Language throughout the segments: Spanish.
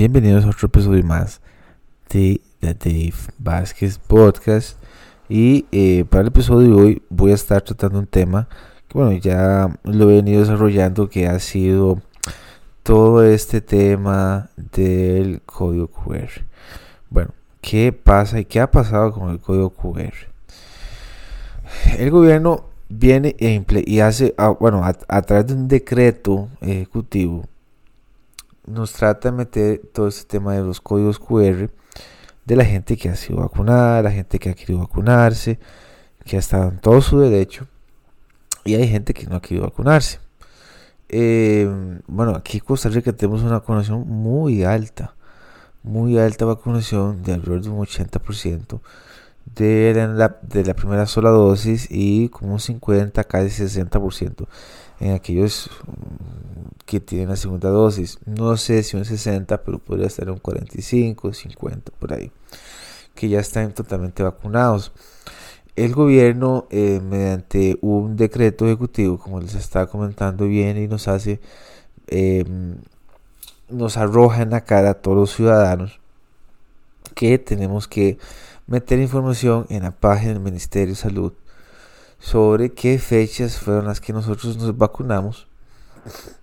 Bienvenidos a otro episodio más de The Dave Vázquez Podcast. Y eh, para el episodio de hoy voy a estar tratando un tema que, bueno, ya lo he venido desarrollando, que ha sido todo este tema del código QR. Bueno, ¿qué pasa y qué ha pasado con el código QR? El gobierno viene e y hace, ah, bueno, a través de un decreto ejecutivo, nos trata de meter todo este tema de los códigos QR de la gente que ha sido vacunada, la gente que ha querido vacunarse, que ha estado en todo su derecho, y hay gente que no ha querido vacunarse. Eh, bueno, aquí en Costa Rica tenemos una vacunación muy alta, muy alta vacunación de alrededor de un 80% de la, de la primera sola dosis y como un 50, casi 60% en aquellos que tienen la segunda dosis. No sé si un 60, pero podría estar un 45, 50 por ahí, que ya están totalmente vacunados. El gobierno, eh, mediante un decreto ejecutivo, como les estaba comentando bien, y nos hace, em, nos arroja en la cara a todos los ciudadanos que tenemos que meter información en la página del Ministerio de Salud sobre qué fechas fueron las que nosotros nos vacunamos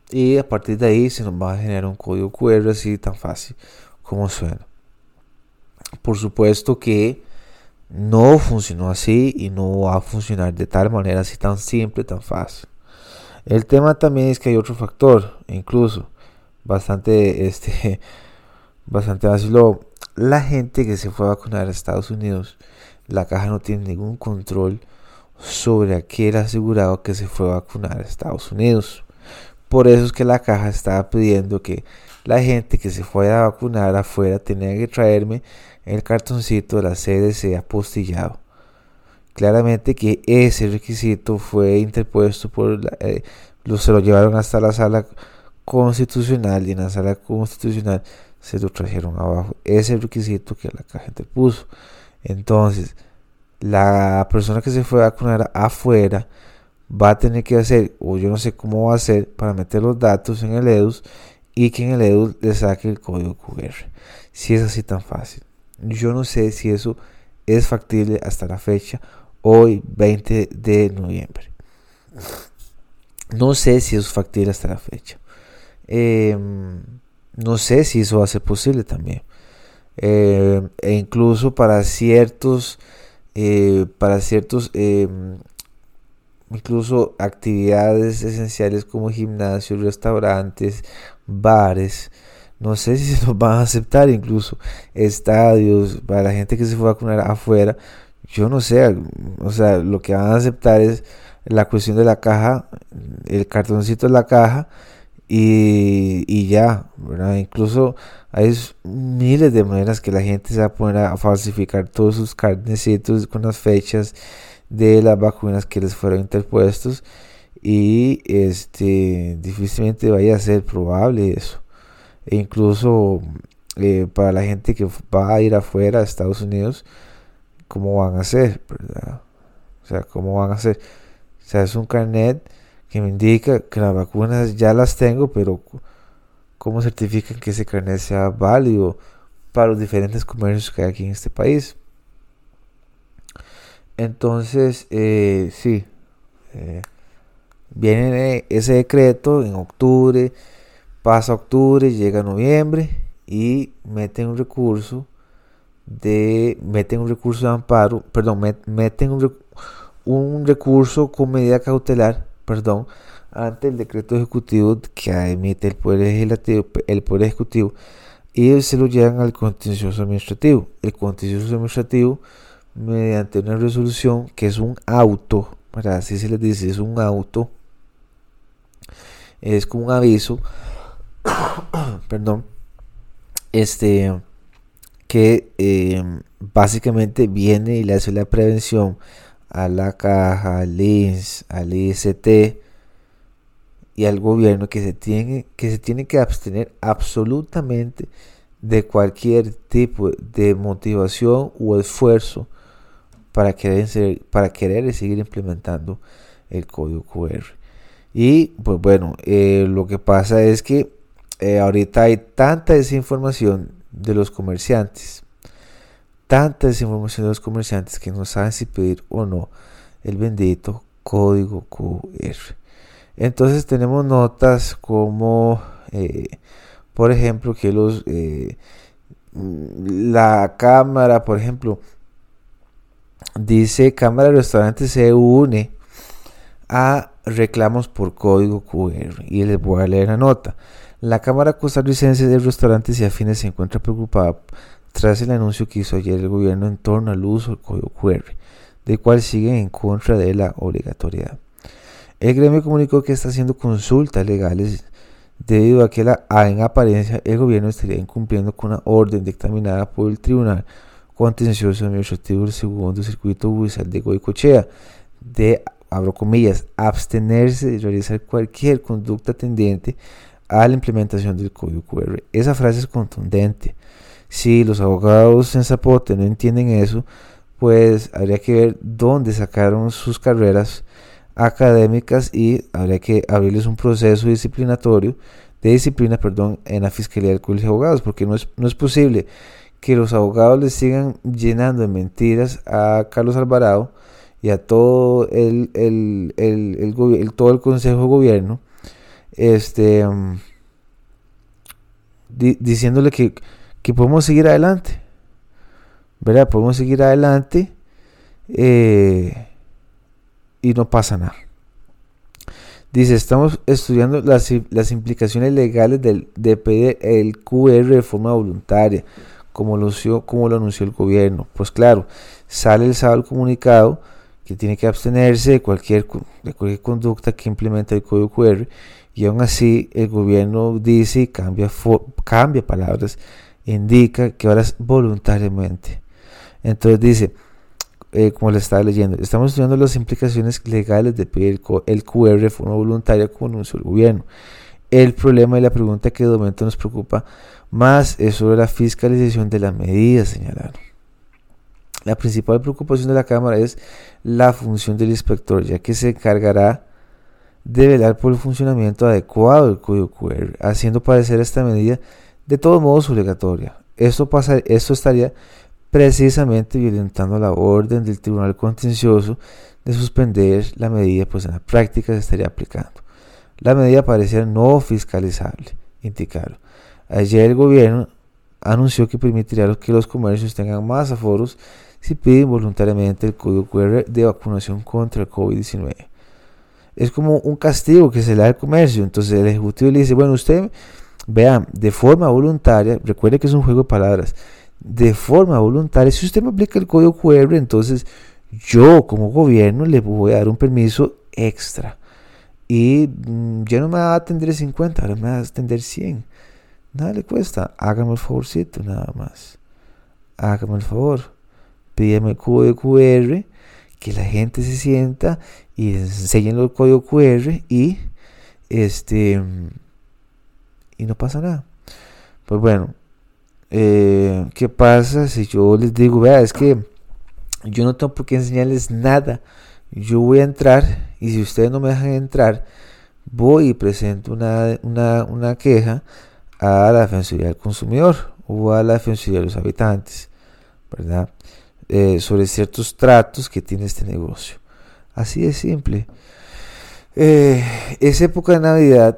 y a partir de ahí se nos va a generar un código QR así tan fácil como suena. Por supuesto que no funcionó así y no va a funcionar de tal manera así tan simple, tan fácil. El tema también es que hay otro factor, incluso bastante, este, bastante fácil. La gente que se fue a vacunar a Estados Unidos, la caja no tiene ningún control sobre aquel asegurado que se fue a vacunar a Estados Unidos. Por eso es que la caja estaba pidiendo que la gente que se fuera a vacunar afuera tenía que traerme el cartoncito de la CDC apostillado. Claramente que ese requisito fue interpuesto por eh, se lo llevaron hasta la sala constitucional y en la sala constitucional se lo trajeron abajo ese requisito que la caja interpuso. Entonces, la persona que se fue a vacunar afuera va a tener que hacer, o yo no sé cómo va a hacer, para meter los datos en el EDUS y que en el EDUS le saque el código QR. Si es así tan fácil. Yo no sé si eso es factible hasta la fecha, hoy 20 de noviembre. No sé si eso es factible hasta la fecha. Em, no sé si eso va a ser posible también. Em, e incluso para ciertos, eh, para ciertos em, incluso actividades esenciales como gimnasios, restaurantes, bares. No sé si se nos van a aceptar incluso estadios para la gente que se fue a vacunar afuera. Yo no sé, o sea, lo que van a aceptar es la cuestión de la caja, el cartoncito de la caja y, y ya, ¿verdad? Incluso hay miles de maneras que la gente se va a poner a falsificar todos sus carnecitos con las fechas de las vacunas que les fueron interpuestos y este difícilmente vaya a ser probable eso. E incluso eh, para la gente que va a ir afuera a Estados Unidos cómo van a hacer verdad o sea cómo van a hacer o sea es un carnet que me indica que las vacunas ya las tengo pero cómo certifican que ese carnet sea válido para los diferentes comercios que hay aquí en este país entonces, eh, sí, eh, viene ese decreto en octubre, pasa octubre, llega noviembre y meten un recurso de, meten un recurso de amparo, perdón, meten un, un recurso con medida cautelar, perdón, ante el decreto ejecutivo que emite el Poder Legislativo, el Poder Ejecutivo, y se lo llevan al contencioso administrativo. El contencioso administrativo mediante una resolución que es un auto, para así se les dice, es un auto, es como un aviso, perdón, este, que eh, básicamente viene y le hace la prevención a la caja, al INS, al IST y al gobierno que se tiene que, se tiene que abstener absolutamente de cualquier tipo de motivación o esfuerzo para querer, para querer seguir implementando el código QR. Y pues bueno, eh, lo que pasa es que eh, ahorita hay tanta desinformación de los comerciantes, tanta desinformación de los comerciantes que no saben si pedir o no el bendito código QR. Entonces tenemos notas como, eh, por ejemplo, que los la cámara, por ejemplo, dice Cámara de Restaurantes se une a reclamos por código QR y les voy a leer la nota. La Cámara Costarricense de Restaurantes y Afines se encuentra preocupada tras el anuncio que hizo ayer el gobierno en torno al uso del código QR, del cual sigue en contra de la obligatoriedad. El gremio comunicó que está haciendo consultas legales debido a que la, en apariencia el gobierno estaría incumpliendo con una orden dictaminada por el Tribunal Contencioso Administrativo del Segundo Circuito Judicial de Goicochea de, abro comillas, abstenerse de realizar cualquier conducta tendiente a la implementación del código QR. Esa frase es contundente. Si los abogados en Zapote no entienden eso, pues habría que ver dónde sacaron sus carreras académicas y habría que abrirles un proceso disciplinatorio de disciplina, perdón, en la Fiscalía del Colegio de Abogados, porque no es, no es posible que los abogados les sigan llenando de mentiras a Carlos Alvarado y a todo el, el, el, todo el Consejo de Gobierno, este, mm, diciéndole que, que, podemos seguir adelante, ¿verdad? Podemos seguir adelante eh, y no pasa nada. Dice, estamos estudiando las, las implicaciones legales del, de pedir el QR de forma voluntaria, como lo, como lo anunció el gobierno. Pues claro, sale el sábado el comunicado que tiene que abstenerse de cualquier, de cualquier conducta que implemente el código QR y aún así el gobierno dice y cambia, cambia palabras, indica que ahora es voluntariamente. Entonces dice, eh, como le estaba leyendo, estamos estudiando las implicaciones legales de pedir el QR de forma voluntaria como anunció el gobierno. El problema y la pregunta que de momento nos preocupa más es sobre la fiscalización de las medidas, señalaron. La principal preocupación de la Cámara es la función del inspector, ya que se encargará de velar por el funcionamiento adecuado del código QR, haciendo parecer esta medida de todos modos obligatoria. Esto, pasa, esto estaría precisamente violentando la orden del Tribunal Contencioso de suspender la medida, pues en la práctica se estaría aplicando. La medida parecía no fiscalizable, indicaron. Ayer el gobierno anunció que permitiría que los comercios tengan más aforos si piden voluntariamente el código QR de vacunación contra el COVID-19. Es como un castigo que se le da al comercio. Entonces el ejecutivo le dice, bueno, usted vea, de forma voluntaria, recuerde que es un juego de palabras, de forma voluntaria, si usted me aplica el código QR, entonces yo como gobierno le voy a dar un permiso extra. Y mm, ya no me va a atender 50, ahora me va a atender 100. Nada le cuesta. Hágame el favorcito, nada más. Hágame el favor. Pídeme el código QR, que la gente se sienta y enseñen el código QR y este y no pasa nada. Pues bueno, eh, ¿qué pasa si yo les digo, vea, es que yo no tengo por qué enseñarles nada? Yo voy a entrar y si ustedes no me dejan entrar, voy y presento una, una, queja a la Defensoría del Consumidor o a la Defensoría de los Habitantes, ¿verdad? Eh, sobre ciertos tratos que tiene este negocio. Así de simple. Eh, es época de Navidad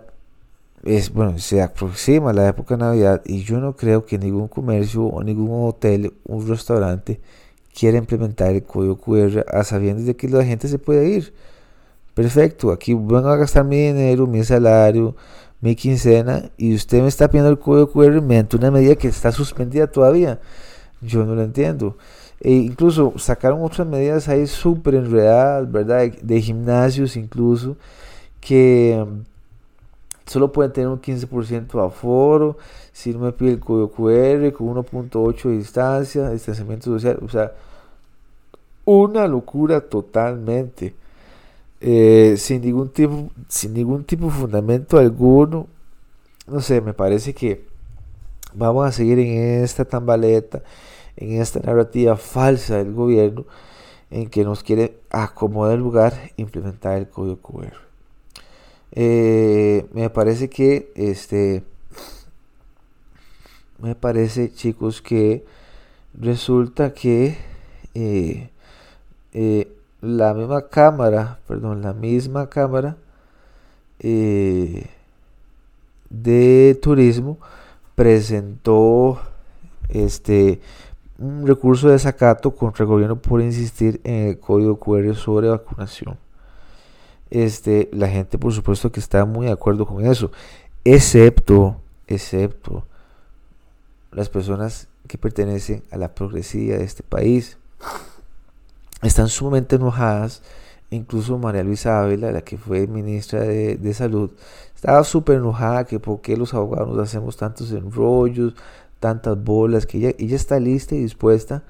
es bueno, se aproxima la época de Navidad y yo no creo que ningún comercio o ningún hotel, un restaurante quiera implementar el código QR a sabiendas de que la gente se puede ir. Perfecto, aquí vengo a gastar mi dinero, mi salario, mi quincena y usted me está pidiendo el código QR mediante una medida que está suspendida todavía. Yo no lo entiendo. E incluso sacaron otras medidas ahí súper enredadas, ¿verdad? de gimnasios incluso, que solo pueden tener un 15% de aforo, si no me pide el código QR con 1.8 de distancia, distanciamiento social, o sea, una locura totalmente. Eh, sin ningún tipo sin ningún tipo de fundamento alguno. No sé me parece que vamos a seguir en esta tambaleta en esta narrativa falsa del gobierno en que nos quiere acomodar el lugar implementar el código QR. Eh, me parece que este me parece, chicos, que resulta que eh, la misma cámara, perdón, la misma cámara eh, de turismo presentó este un recurso de desacato contra el gobierno por insistir en el código QR sobre vacunación. Este, la gente por supuesto que está muy de acuerdo con eso, excepto, excepto las personas que pertenecen a la progresía de este país. Están sumamente enojadas. Incluso María Luisa Ávila, la que fue ministra de, Salud, estaba súper enojada que por qué los abogados nos hacemos tantos enrollos, tantas bolas, que ella, ella está lista y dispuesta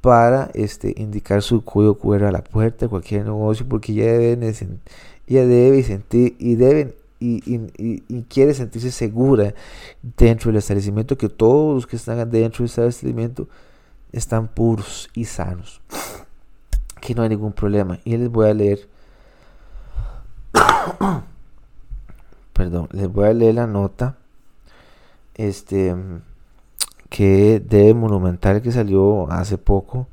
para este, indicar su código QR a la puerta de cualquier negocio, porque ella debe sentir y deben y, quiere sentirse segura dentro del establecimiento, que todos los que están dentro del establecimiento están puros y sanos, que no hay ningún problema. Y les voy a leer, perdón, les voy a leer la nota, este, que de Monumental que salió hace poco,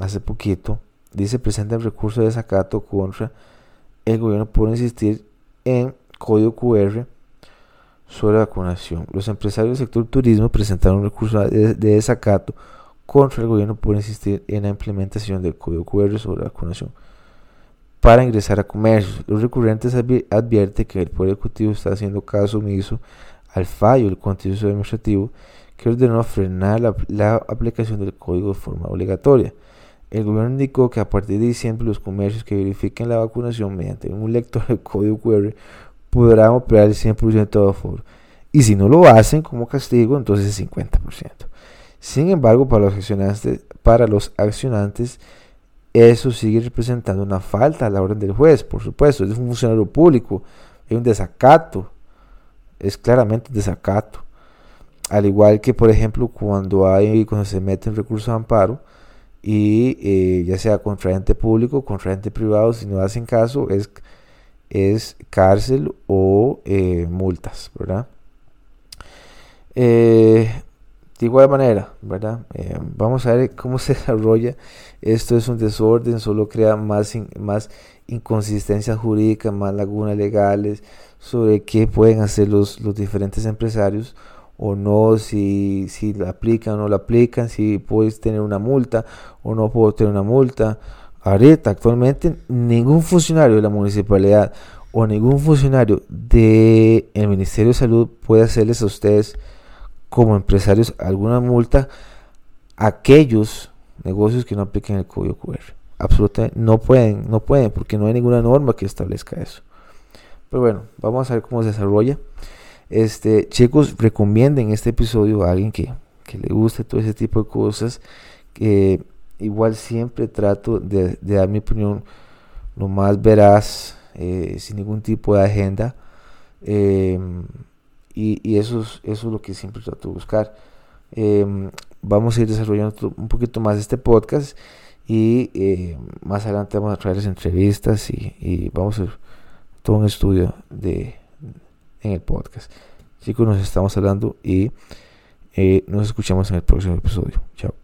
hace poquito, dice presenta el recurso de desacato contra el gobierno por insistir en código QR sobre vacunación. Los empresarios del sector turismo presentaron un recurso de, desacato contra el gobierno por insistir en la implementación del código QR sobre vacunación para ingresar a comercios. Los recurrentes advierten que el Poder Ejecutivo está haciendo caso omiso al fallo del Consejo Administrativo que ordenó frenar la, aplicación del código de forma obligatoria. El gobierno indicó que a partir de diciembre los comercios que verifiquen la vacunación mediante un lector de código QR podrán operar el 100% de aforo. Y si no lo hacen como castigo, entonces el 50%. Sin embargo, para los accionantes, para los accionantes eso sigue representando una falta a la orden del juez, por supuesto, es un funcionario público, es un desacato, es claramente un desacato. Al igual que, por ejemplo, cuando hay cuando se mete un recurso de amparo, y eh, ya sea contra ente público, contra ente privado, si no hacen caso, es, es cárcel o eh, multas, ¿verdad? Eh, de igual manera, ¿verdad? vamos a ver cómo se desarrolla. Esto es un desorden, solo crea más, más inconsistencias jurídicas, más lagunas legales sobre qué pueden hacer los, los diferentes empresarios o no, si, si la aplican o no la aplican, si puedes tener una multa o no puedo tener una multa. Ahorita, actualmente, ningún funcionario de la municipalidad o ningún funcionario del Ministerio de Salud puede hacerles a ustedes como empresarios alguna multa a aquellos negocios que no apliquen el código QR. Absolutamente no pueden, no pueden, porque no hay ninguna norma que establezca eso. Pero bueno, vamos a ver cómo se desarrolla. Este, chicos, recomienden este episodio a alguien que, le guste todo ese tipo de cosas. Que igual siempre trato de, dar mi opinión lo más veraz, eh, sin ningún tipo de agenda. Em, y, eso, es, eso es lo que siempre trato de buscar. Em, vamos a ir desarrollando un poquito más este podcast y eh, más adelante vamos a traerles entrevistas y, y vamos a hacer todo un estudio de en el podcast. Chicos, nos estamos hablando y eh, nos escuchamos en el próximo episodio. Chao.